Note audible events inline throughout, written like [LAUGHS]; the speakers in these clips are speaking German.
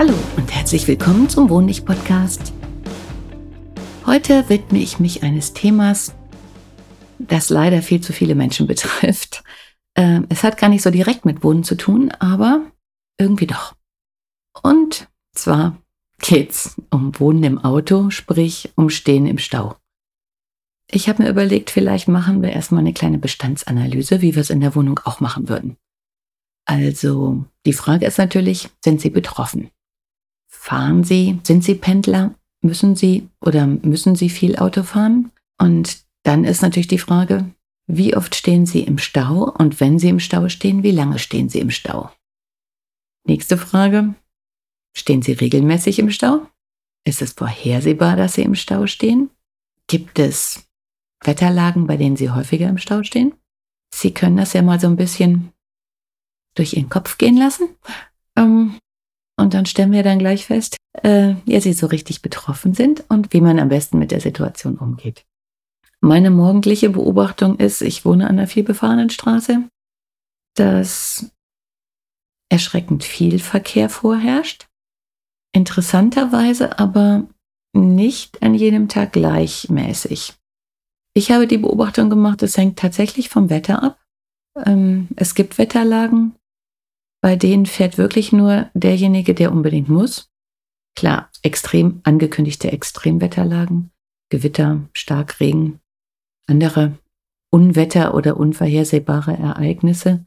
Hallo und herzlich willkommen zum Wohnlich Podcast. Heute widme ich mich eines Themas, das leider viel zu viele Menschen [LAUGHS] betrifft. Ähm, es hat gar nicht so direkt mit Wohnen zu tun, aber irgendwie doch. Und zwar geht's um Wohnen im Auto, sprich um Stehen im Stau. Ich habe mir überlegt, vielleicht machen wir erstmal eine kleine Bestandsanalyse, wie wir es in der Wohnung auch machen würden. Also, die Frage ist natürlich, sind Sie betroffen? Fahren Sie? Sind Sie Pendler? Müssen Sie oder müssen Sie viel Auto fahren? Und dann ist natürlich die Frage, wie oft stehen Sie im Stau? Und wenn Sie im Stau stehen, wie lange stehen Sie im Stau? Nächste Frage, Stehen Sie regelmäßig im Stau? Ist es vorhersehbar, dass Sie im Stau stehen? Gibt es Wetterlagen, bei denen Sie häufiger im Stau stehen? Sie können das ja mal so ein bisschen durch Ihren Kopf gehen lassen. Ähm, und dann stellen wir dann gleich fest, äh, ja, Sie so richtig betroffen sind und wie man am besten mit der Situation umgeht. Meine morgendliche Beobachtung ist, ich wohne an einer vielbefahrenen Straße, dass erschreckend viel Verkehr vorherrscht. Interessanterweise aber nicht an jedem Tag gleichmäßig. Ich habe die Beobachtung gemacht, es hängt tatsächlich vom Wetter ab. Ähm, es gibt Wetterlagen, bei denen fährt wirklich nur derjenige, der unbedingt muss. Klar, extrem angekündigte Extremwetterlagen, Gewitter, Starkregen, andere Unwetter oder unvorhersehbare Ereignisse.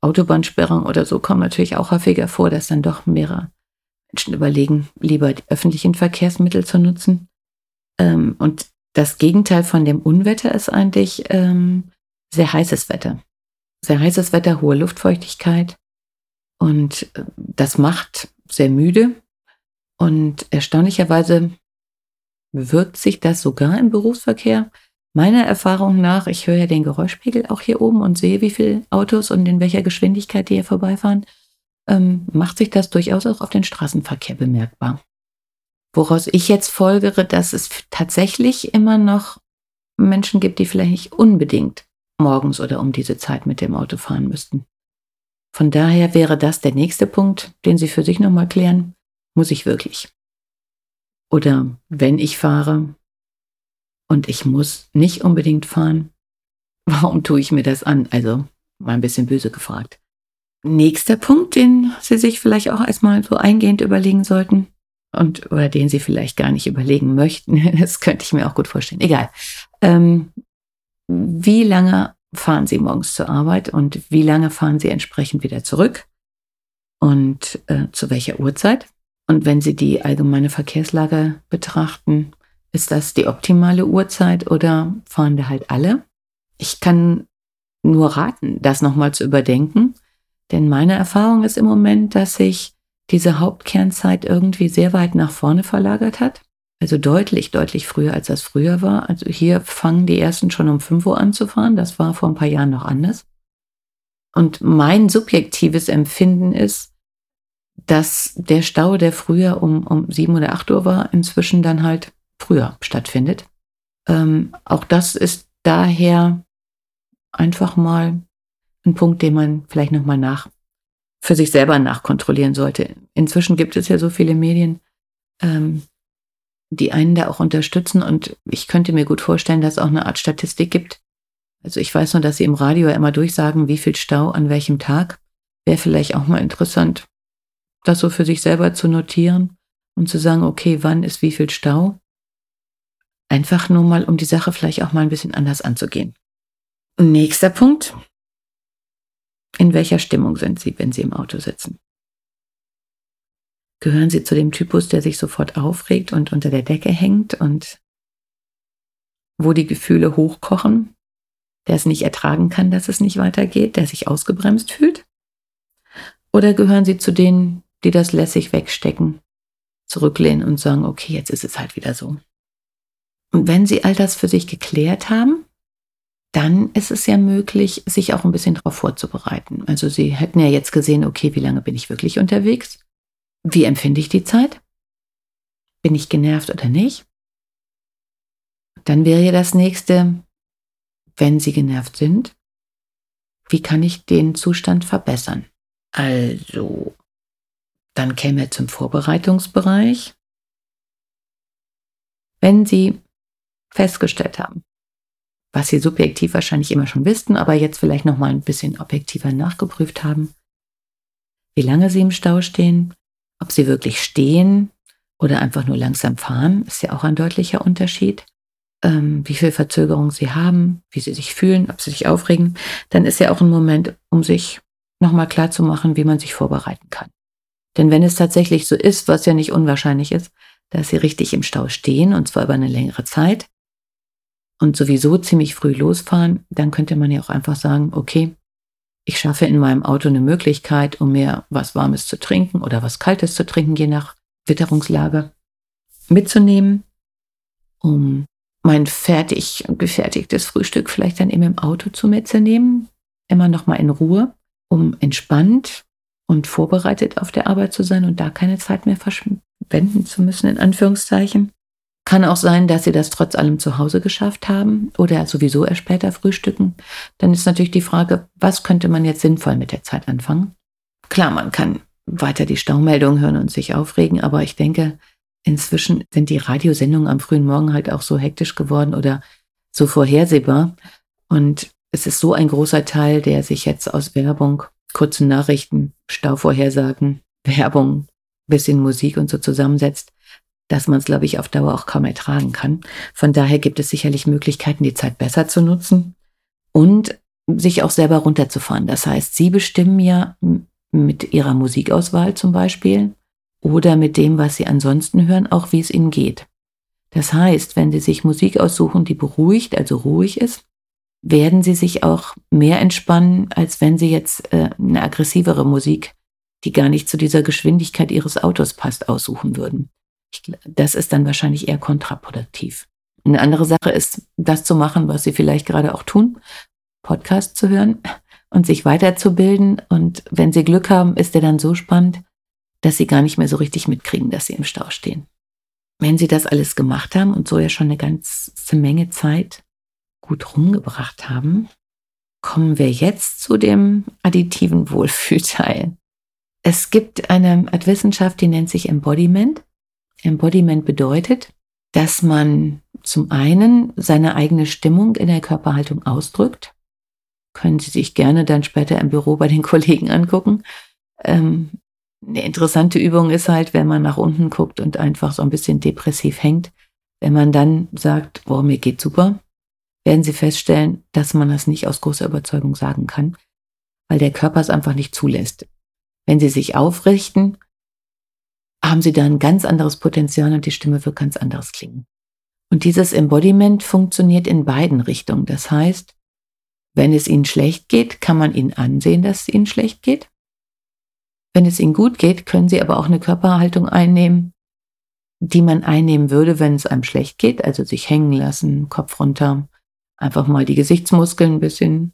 Autobahnsperrungen oder so kommen natürlich auch häufiger vor, dass dann doch mehrere Menschen überlegen, lieber die öffentlichen Verkehrsmittel zu nutzen. Ähm, und das Gegenteil von dem Unwetter ist eigentlich ähm, sehr heißes Wetter. Sehr heißes Wetter, hohe Luftfeuchtigkeit. Und äh, das macht sehr müde. Und erstaunlicherweise wirkt sich das sogar im Berufsverkehr. Meiner Erfahrung nach, ich höre ja den Geräuschpegel auch hier oben und sehe, wie viele Autos und in welcher Geschwindigkeit die hier vorbeifahren ähm, macht sich das durchaus auch auf den Straßenverkehr bemerkbar. Woraus ich jetzt folgere, dass es tatsächlich immer noch Menschen gibt, die vielleicht nicht unbedingt morgens oder um diese Zeit mit dem Auto fahren müssten. Von daher wäre das der nächste Punkt, den Sie für sich nochmal klären. Muss ich wirklich? Oder wenn ich fahre und ich muss nicht unbedingt fahren, [LAUGHS] warum tue ich mir das an? Also mal ein bisschen böse gefragt. Nächster Punkt, den Sie sich vielleicht auch erstmal so eingehend überlegen sollten und oder den Sie vielleicht gar nicht überlegen möchten, [LAUGHS] das könnte ich mir auch gut vorstellen. Egal. Ähm, wie lange fahren Sie morgens zur Arbeit und wie lange fahren Sie entsprechend wieder zurück und äh, zu welcher Uhrzeit? Und wenn Sie die allgemeine Verkehrslage betrachten, ist das die optimale Uhrzeit oder fahren da halt alle? Ich kann nur raten, das nochmal zu überdenken denn meine Erfahrung ist im Moment, dass sich diese Hauptkernzeit irgendwie sehr weit nach vorne verlagert hat. Also deutlich, deutlich früher, als das früher war. Also hier fangen die ersten schon um 5 Uhr an zu fahren. Das war vor ein paar Jahren noch anders. Und mein subjektives Empfinden ist, dass der Stau, der früher um, um 7 oder 8 Uhr war, inzwischen dann halt früher stattfindet. Ähm, auch das ist daher einfach mal ein Punkt, den man vielleicht nochmal nach, für sich selber nachkontrollieren sollte. Inzwischen gibt es ja so viele Medien, ähm, die einen da auch unterstützen und ich könnte mir gut vorstellen, dass es auch eine Art Statistik gibt. Also ich weiß nur, dass sie im Radio ja immer durchsagen, wie viel Stau an welchem Tag. Wäre vielleicht auch mal interessant, das so für sich selber zu notieren und zu sagen, okay, wann ist wie viel Stau? Einfach nur mal, um die Sache vielleicht auch mal ein bisschen anders anzugehen. Nächster Punkt, in welcher Stimmung sind Sie, wenn Sie im Auto sitzen? Gehören Sie zu dem Typus, der sich sofort aufregt und unter der Decke hängt und wo die Gefühle hochkochen? der es nicht ertragen kann, dass es nicht weitergeht, der sich ausgebremst fühlt? Oder gehören Sie zu denen, die das lässig wegstecken, zurücklehnen und sagen, okay, jetzt ist es halt wieder so? Und wenn Sie all das für sich geklärt haben, dann ist es ja möglich, sich auch ein bisschen darauf vorzubereiten. Also Sie hätten ja jetzt gesehen, okay, wie lange bin ich wirklich unterwegs? Wie empfinde ich die Zeit? Bin ich genervt oder nicht? Dann wäre ja das nächste, wenn Sie genervt sind, wie kann ich den Zustand verbessern? Also, dann käme zum Vorbereitungsbereich. Wenn Sie festgestellt haben, was Sie subjektiv wahrscheinlich immer schon wissen, aber jetzt vielleicht noch mal ein bisschen objektiver nachgeprüft haben, wie lange Sie im Stau stehen, ob Sie wirklich stehen oder einfach nur langsam fahren, ist ja auch ein deutlicher Unterschied. Ähm, wie viel Verzögerung Sie haben, wie Sie sich fühlen, ob Sie sich aufregen, dann ist ja auch ein Moment, um sich nochmal klar zu machen, wie man sich vorbereiten kann. Denn wenn es tatsächlich so ist, was ja nicht unwahrscheinlich ist, dass Sie richtig im Stau stehen, und zwar über eine längere Zeit, und sowieso ziemlich früh losfahren, dann könnte man ja auch einfach sagen, okay, ich schaffe in meinem Auto eine Möglichkeit, um mir was Warmes zu trinken oder was Kaltes zu trinken, je nach Witterungslage, mitzunehmen, um mein fertig gefertigtes Frühstück vielleicht dann eben im Auto zu mitzunehmen, immer noch mal in Ruhe, um entspannt und vorbereitet auf der Arbeit zu sein und da keine Zeit mehr verschwenden zu müssen, in Anführungszeichen. Kann auch sein, dass sie das trotz allem zu Hause geschafft haben oder sowieso erst später frühstücken. Dann ist natürlich die Frage, was könnte man jetzt sinnvoll mit der Zeit anfangen? Klar, man kann weiter die Staumeldung hören und sich aufregen, aber ich denke, inzwischen sind die Radiosendungen am frühen Morgen halt auch so hektisch geworden oder so vorhersehbar. Und es ist so ein großer Teil, der sich jetzt aus Werbung, kurzen Nachrichten, Stauvorhersagen, Werbung, bisschen Musik und so zusammensetzt, dass man es, glaube ich, auf Dauer auch kaum ertragen kann. Von daher gibt es sicherlich Möglichkeiten, die Zeit besser zu nutzen und sich auch selber runterzufahren. Das heißt, Sie bestimmen ja mit Ihrer Musikauswahl zum Beispiel oder mit dem, was Sie ansonsten hören, auch wie es Ihnen geht. Das heißt, wenn Sie sich Musik aussuchen, die beruhigt, also ruhig ist, werden Sie sich auch mehr entspannen, als wenn Sie jetzt äh, eine aggressivere Musik, die gar nicht zu dieser Geschwindigkeit Ihres Autos passt, aussuchen würden. Das ist dann wahrscheinlich eher kontraproduktiv. Eine andere Sache ist, das zu machen, was Sie vielleicht gerade auch tun, Podcast zu hören und sich weiterzubilden. Und wenn Sie Glück haben, ist der dann so spannend, dass Sie gar nicht mehr so richtig mitkriegen, dass Sie im Stau stehen. Wenn Sie das alles gemacht haben und so ja schon eine ganze Menge Zeit gut rumgebracht haben, kommen wir jetzt zu dem additiven Wohlfühlteil. Es gibt eine Wissenschaft, die nennt sich Embodiment. Embodiment bedeutet, dass man zum einen seine eigene Stimmung in der Körperhaltung ausdrückt. Können Sie sich gerne dann später im Büro bei den [LAUGHS] Kollegen angucken. Ähm, eine interessante Übung ist halt, wenn man nach unten guckt und einfach so ein bisschen depressiv hängt. Wenn man dann sagt, boah, mir geht super, werden Sie feststellen, dass man das nicht aus großer Überzeugung sagen kann, weil der Körper es einfach nicht zulässt. Wenn Sie sich aufrichten, haben sie da ein ganz anderes Potenzial und die Stimme wird ganz anderes klingen. Und dieses Embodiment funktioniert in beiden Richtungen. Das heißt, wenn es ihnen schlecht geht, kann man ihnen ansehen, dass es ihnen schlecht geht. Wenn es ihnen gut geht, können sie aber auch eine Körperhaltung einnehmen, die man einnehmen würde, wenn es einem schlecht geht, also sich hängen lassen, Kopf runter, einfach mal die Gesichtsmuskeln ein bisschen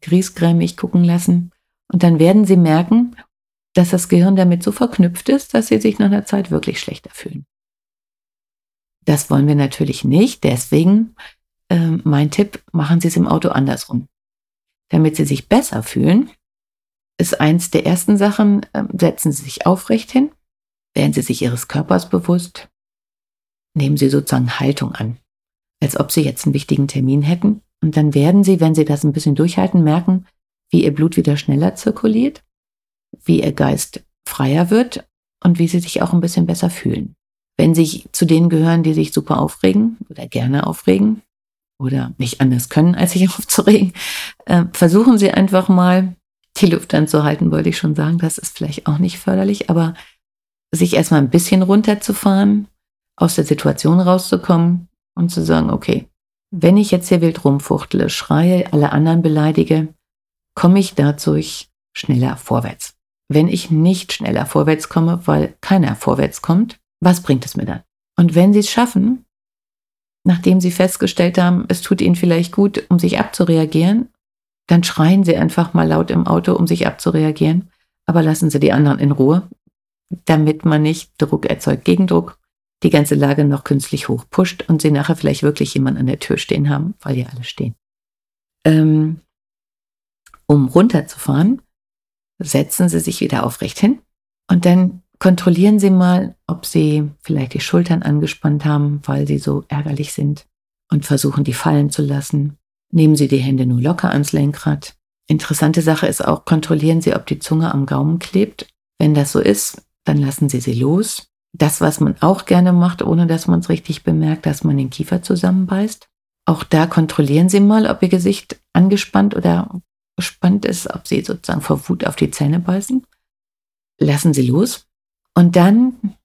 griesgrämig gucken lassen. Und dann werden sie merken, dass das Gehirn damit so verknüpft ist, dass sie sich nach einer Zeit wirklich schlechter fühlen. Das wollen wir natürlich nicht, deswegen äh, mein Tipp, machen Sie es im Auto andersrum. Damit Sie sich besser fühlen, ist eins der ersten Sachen, äh, setzen Sie sich aufrecht hin, werden Sie sich Ihres Körpers bewusst, nehmen Sie sozusagen Haltung an, als ob Sie jetzt einen wichtigen Termin hätten. Und dann werden Sie, wenn Sie das ein bisschen durchhalten, merken, wie Ihr Blut wieder schneller zirkuliert wie ihr Geist freier wird und wie sie sich auch ein bisschen besser fühlen. Wenn sie zu denen gehören, die sich super aufregen oder gerne aufregen oder nicht anders können, als sich [LAUGHS] aufzuregen, äh, versuchen sie einfach mal, die Luft anzuhalten, wollte ich schon sagen. Das ist vielleicht auch nicht förderlich, aber sich erstmal ein bisschen runterzufahren, aus der Situation rauszukommen und zu sagen, okay, wenn ich jetzt hier wild rumfuchtle, schreie, alle anderen beleidige, komme ich dadurch schneller vorwärts. Wenn ich nicht schneller vorwärts komme, weil keiner vorwärts kommt, was bringt es mir dann? Und wenn Sie es schaffen, nachdem Sie festgestellt haben, es tut Ihnen vielleicht gut, um sich abzureagieren, dann schreien Sie einfach mal laut im Auto, um sich abzureagieren, aber lassen Sie die anderen in Ruhe, damit man nicht Druck erzeugt, Gegendruck, die ganze Lage noch künstlich hochpusht und Sie nachher vielleicht wirklich jemand an der Tür stehen haben, weil hier alle stehen. Ähm, um runterzufahren, setzen Sie sich wieder aufrecht hin und dann kontrollieren Sie mal, ob Sie vielleicht die Schultern angespannt haben, weil Sie so ärgerlich sind und versuchen, die fallen zu lassen. Nehmen Sie die Hände nur locker ans Lenkrad. Interessante Sache ist auch, kontrollieren Sie, ob die Zunge am Gaumen klebt. Wenn das so ist, dann lassen Sie sie los. Das, was man auch gerne macht, ohne dass man es richtig bemerkt, dass man den Kiefer zusammenbeißt. Auch da kontrollieren Sie mal, ob Ihr Gesicht angespannt oder gespannt ist, ob Sie sozusagen vor Wut auf die Zähne beißen. Lassen Sie los. Und dann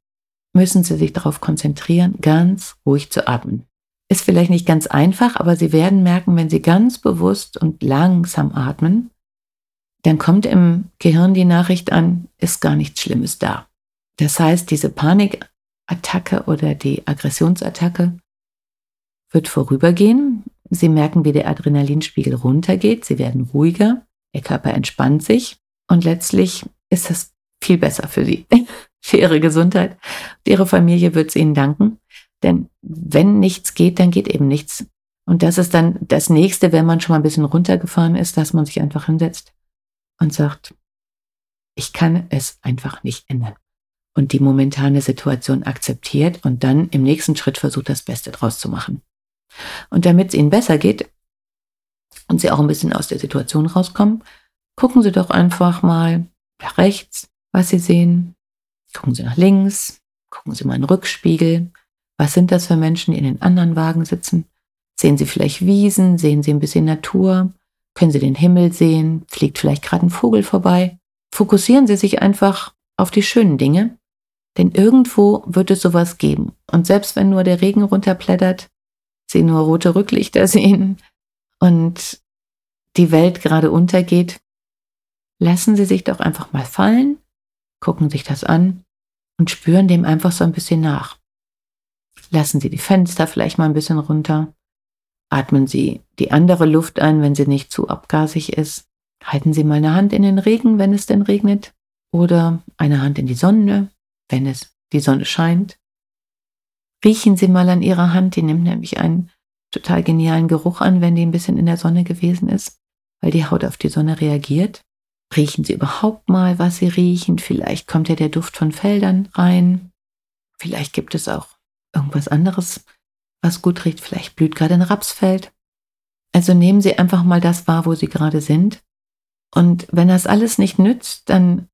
müssen Sie sich darauf konzentrieren, ganz ruhig zu atmen. Ist vielleicht nicht ganz einfach, aber Sie werden merken, wenn Sie ganz bewusst und langsam atmen, dann kommt im Gehirn die Nachricht an, ist gar nichts Schlimmes da. Das heißt, diese Panikattacke oder die Aggressionsattacke wird vorübergehen. Sie merken, wie der Adrenalinspiegel runtergeht. Sie werden ruhiger. Ihr Körper entspannt sich. Und letztlich ist es viel besser für Sie, [LAUGHS] für Ihre Gesundheit. Und Ihre Familie wird es Ihnen danken. Denn wenn nichts geht, dann geht eben nichts. Und das ist dann das nächste, wenn man schon mal ein bisschen runtergefahren ist, dass man sich einfach hinsetzt und sagt, ich kann es einfach nicht ändern. Und die momentane Situation akzeptiert und dann im nächsten Schritt versucht, das Beste draus zu machen. Und damit es Ihnen besser geht und Sie auch ein bisschen aus der Situation rauskommen, gucken Sie doch einfach mal nach rechts, was Sie sehen. Gucken Sie nach links, gucken Sie mal in den Rückspiegel. Was sind das für Menschen, die in den anderen Wagen sitzen? Sehen Sie vielleicht Wiesen? Sehen Sie ein bisschen Natur? Können Sie den Himmel sehen? Fliegt vielleicht gerade ein Vogel vorbei? Fokussieren Sie sich einfach auf die schönen Dinge, denn irgendwo wird es sowas geben. Und selbst wenn nur der Regen runterplättert, Sie nur rote Rücklichter sehen und die Welt gerade untergeht, lassen Sie sich doch einfach mal fallen, gucken sich das an und spüren dem einfach so ein bisschen nach. Lassen Sie die Fenster vielleicht mal ein bisschen runter. Atmen Sie die andere Luft ein, wenn sie nicht zu abgasig ist. Halten Sie mal eine Hand in den Regen, wenn es denn regnet. Oder eine Hand in die Sonne, wenn es die Sonne scheint. Riechen Sie mal an Ihrer Hand, die nimmt nämlich einen total genialen Geruch an, wenn die ein bisschen in der Sonne gewesen ist, weil die Haut auf die Sonne reagiert. Riechen Sie überhaupt mal, was Sie riechen. Vielleicht kommt ja der Duft von Feldern rein. Vielleicht gibt es auch irgendwas anderes, was gut riecht. Vielleicht blüht gerade ein Rapsfeld. Also nehmen Sie einfach mal das wahr, wo Sie gerade sind. Und wenn das alles nicht nützt, dann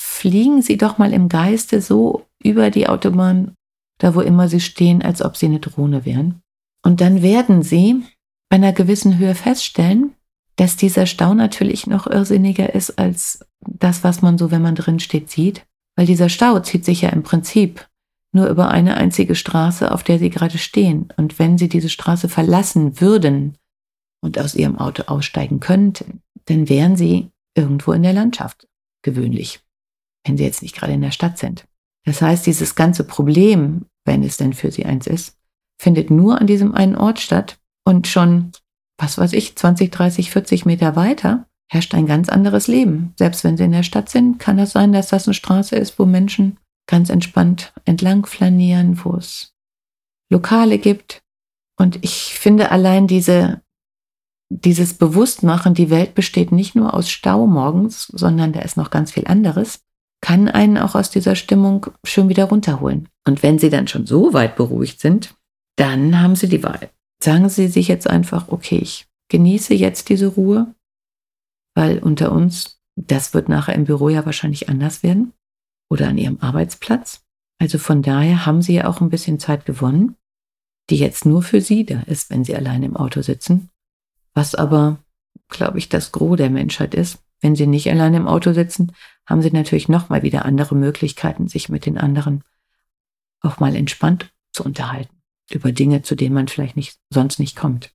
fliegen Sie doch mal im Geiste so über die Autobahn, da wo immer Sie stehen, als ob Sie eine Drohne wären. Und dann werden Sie bei einer gewissen Höhe feststellen, dass dieser Stau natürlich noch irrsinniger ist als das, was man so, wenn man drin steht, sieht. Weil dieser Stau zieht sich ja im Prinzip nur über eine einzige Straße, auf der Sie gerade stehen. Und wenn Sie diese Straße verlassen würden und aus Ihrem Auto aussteigen könnten, dann wären Sie irgendwo in der Landschaft, gewöhnlich, wenn Sie jetzt nicht gerade in der Stadt sind. Das heißt, dieses ganze Problem, wenn es denn für Sie eins ist, findet nur an diesem einen Ort statt und schon, was weiß ich, 20, 30, 40 Meter weiter herrscht ein ganz anderes Leben. Selbst wenn Sie in der Stadt sind, kann das sein, dass das eine Straße ist, wo Menschen ganz entspannt entlang flanieren, wo es Lokale gibt. Und ich finde allein diese, dieses Bewusstmachen, die Welt besteht nicht nur aus Stau morgens, sondern da ist noch ganz viel anderes, kann einen auch aus dieser Stimmung schön wieder runterholen. Und wenn Sie dann schon so weit beruhigt sind, dann haben Sie die Wahl. Sagen Sie sich jetzt einfach, okay, ich genieße jetzt diese Ruhe, weil unter uns, das wird nachher im Büro ja wahrscheinlich anders werden oder an ihrem Arbeitsplatz. Also von daher haben sie ja auch ein bisschen Zeit gewonnen, die jetzt nur für sie da ist, wenn sie allein im Auto sitzen. Was aber, glaube ich, das Gros der Menschheit ist. Wenn sie nicht allein im Auto sitzen, haben sie natürlich nochmal wieder andere Möglichkeiten, sich mit den anderen auch mal entspannt zu unterhalten. über Dinge, zu denen man vielleicht nicht, sonst nicht kommt.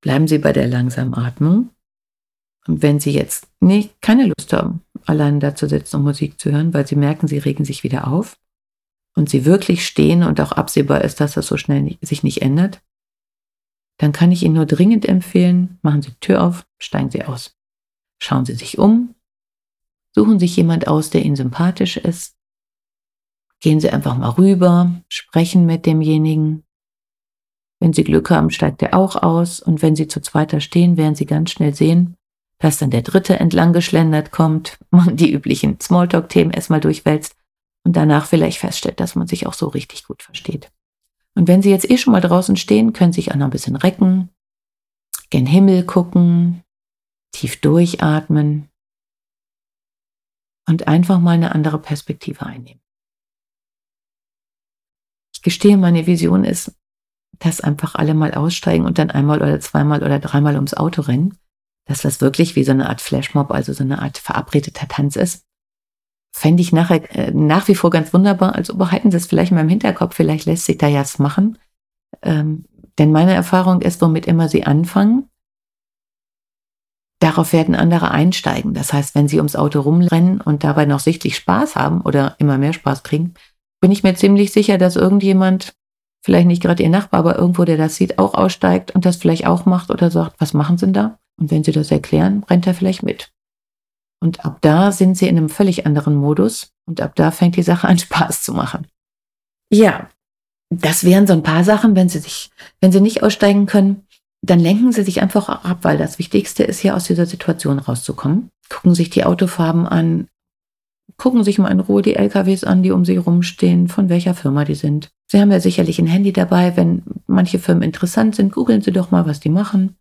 Bleiben Sie bei der langsamen Atmung. Und wenn Sie jetzt nicht, keine Lust haben, allein da zu sitzen und Musik zu hören, weil Sie merken, Sie regen sich wieder auf und Sie wirklich stehen und auch absehbar ist, dass das so schnell nicht, sich nicht ändert, dann kann ich Ihnen nur dringend empfehlen, machen Sie die Tür auf, steigen Sie aus. Schauen Sie sich um, suchen sich jemand aus, der Ihnen sympathisch ist. Gehen Sie einfach mal rüber, sprechen mit demjenigen. Wenn Sie Glück haben, steigt er auch aus und wenn Sie zu zweiter stehen, werden Sie ganz schnell sehen, dass dann der dritte entlang geschlendert kommt, [LAUGHS] man die üblichen Smalltalk-Themen erstmal durchwälzt und danach vielleicht feststellt, dass man sich auch so richtig gut versteht. Und wenn Sie jetzt eh schon mal draußen stehen, können Sie sich auch noch ein bisschen recken, gen Himmel gucken, tief durchatmen und einfach mal eine andere Perspektive einnehmen. Ich gestehe, meine Vision ist, dass einfach alle mal aussteigen und dann einmal oder zweimal oder dreimal ums Auto rennen, dass das wirklich wie so eine Art Flashmob, also so eine Art verabredeter Tanz ist. Fände ich nachher, äh, nach wie vor ganz wunderbar. Also behalten Sie es vielleicht mal im Hinterkopf, vielleicht lässt sich da ja was machen. Ähm, denn meine Erfahrung ist, womit immer Sie anfangen, darauf werden andere einsteigen. Das heißt, wenn Sie ums Auto rumrennen und dabei noch sichtlich Spaß haben oder immer mehr Spaß kriegen, bin ich mir ziemlich sicher, dass irgendjemand, vielleicht nicht gerade Ihr Nachbar, aber irgendwo, der das sieht, auch aussteigt und das vielleicht auch macht oder sagt, was machen Sie denn da? Und wenn Sie das erklären, rennt er vielleicht mit. Und ab da sind Sie in einem völlig anderen Modus und ab da fängt die Sache an [LAUGHS] Spaß zu machen. Ja, das wären so ein paar Sachen, wenn Sie sich, wenn Sie nicht aussteigen können, dann lenken Sie sich einfach ab, weil das Wichtigste ist ja aus dieser Situation rauszukommen. Gucken sich die Autofarben an, gucken sich mal in Ruhe die LKWs an, die um Sie rumstehen, von welcher Firma die sind. Sie haben ja sicherlich ein Handy dabei. Wenn manche Firmen interessant sind, googeln Sie doch mal, was die machen.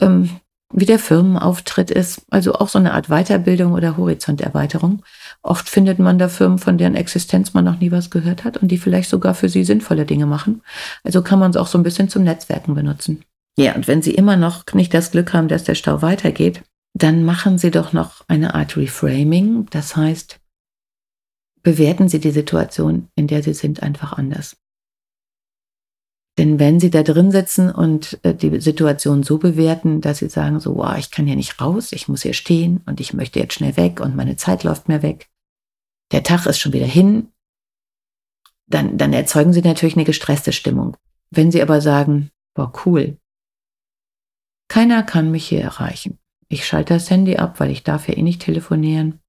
Ähm, wie der Firmenauftritt ist, also auch so eine Art Weiterbildung oder Horizonterweiterung. Oft findet man da Firmen, von deren Existenz man noch nie was gehört hat und die vielleicht sogar für sie sinnvolle Dinge machen. Also kann man es auch so ein bisschen zum Netzwerken benutzen. Ja, und wenn Sie immer noch nicht das Glück haben, dass der Stau weitergeht, dann machen Sie doch noch eine Art Reframing. Das heißt, bewerten Sie die Situation, in der Sie sind, einfach anders. Denn wenn Sie da drin sitzen und äh, die Situation so bewerten, dass Sie sagen, so, wow, ich kann hier nicht raus, ich muss hier stehen und ich möchte jetzt schnell weg und meine Zeit läuft mir weg, der Tag ist schon wieder hin, dann, dann erzeugen Sie natürlich eine gestresste Stimmung. Wenn Sie aber sagen, boah, cool, keiner kann mich hier erreichen. Ich schalte das Handy ab, weil ich darf ja eh nicht telefonieren.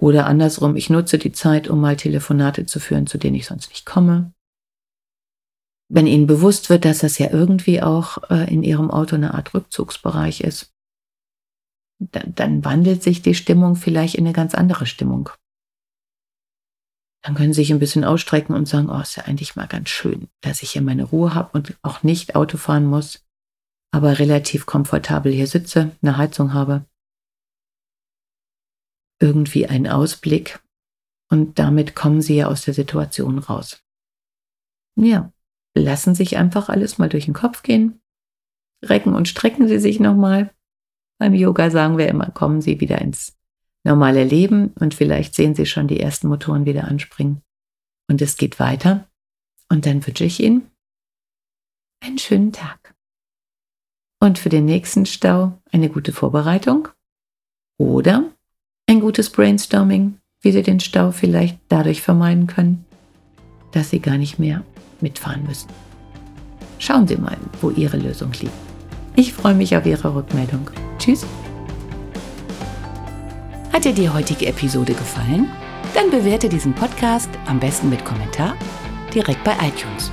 Oder andersrum, ich nutze die Zeit, um mal Telefonate zu führen, zu denen ich sonst nicht komme wenn ihnen bewusst wird, dass das ja irgendwie auch äh, in ihrem Auto eine Art Rückzugsbereich ist, dann, dann wandelt sich die Stimmung vielleicht in eine ganz andere Stimmung. Dann können sie sich ein bisschen ausstrecken und sagen, oh, ist ja eigentlich mal ganz schön, dass ich hier meine Ruhe habe und auch nicht Auto fahren muss, aber relativ komfortabel hier sitze, eine Heizung habe, irgendwie einen Ausblick und damit kommen sie ja aus der Situation raus. Ja, lassen sich einfach alles mal durch den Kopf gehen. Recken und strecken Sie sich nochmal. Beim Yoga sagen wir immer, kommen Sie wieder ins normale Leben und vielleicht sehen Sie schon die ersten Motoren wieder anspringen. Und es geht weiter. Und dann wünsche ich Ihnen einen schönen Tag. Und für den nächsten Stau eine gute Vorbereitung oder ein gutes Brainstorming, wie Sie den Stau vielleicht dadurch vermeiden können, dass Sie gar nicht mehr mitfahren müssen. Schauen Sie mal, wo Ihre Lösung liegt. Ich freue mich auf Ihre Rückmeldung. Tschüss. Hat dir die heutige Episode gefallen? Dann bewerte diesen Podcast am besten mit Kommentar direkt bei iTunes.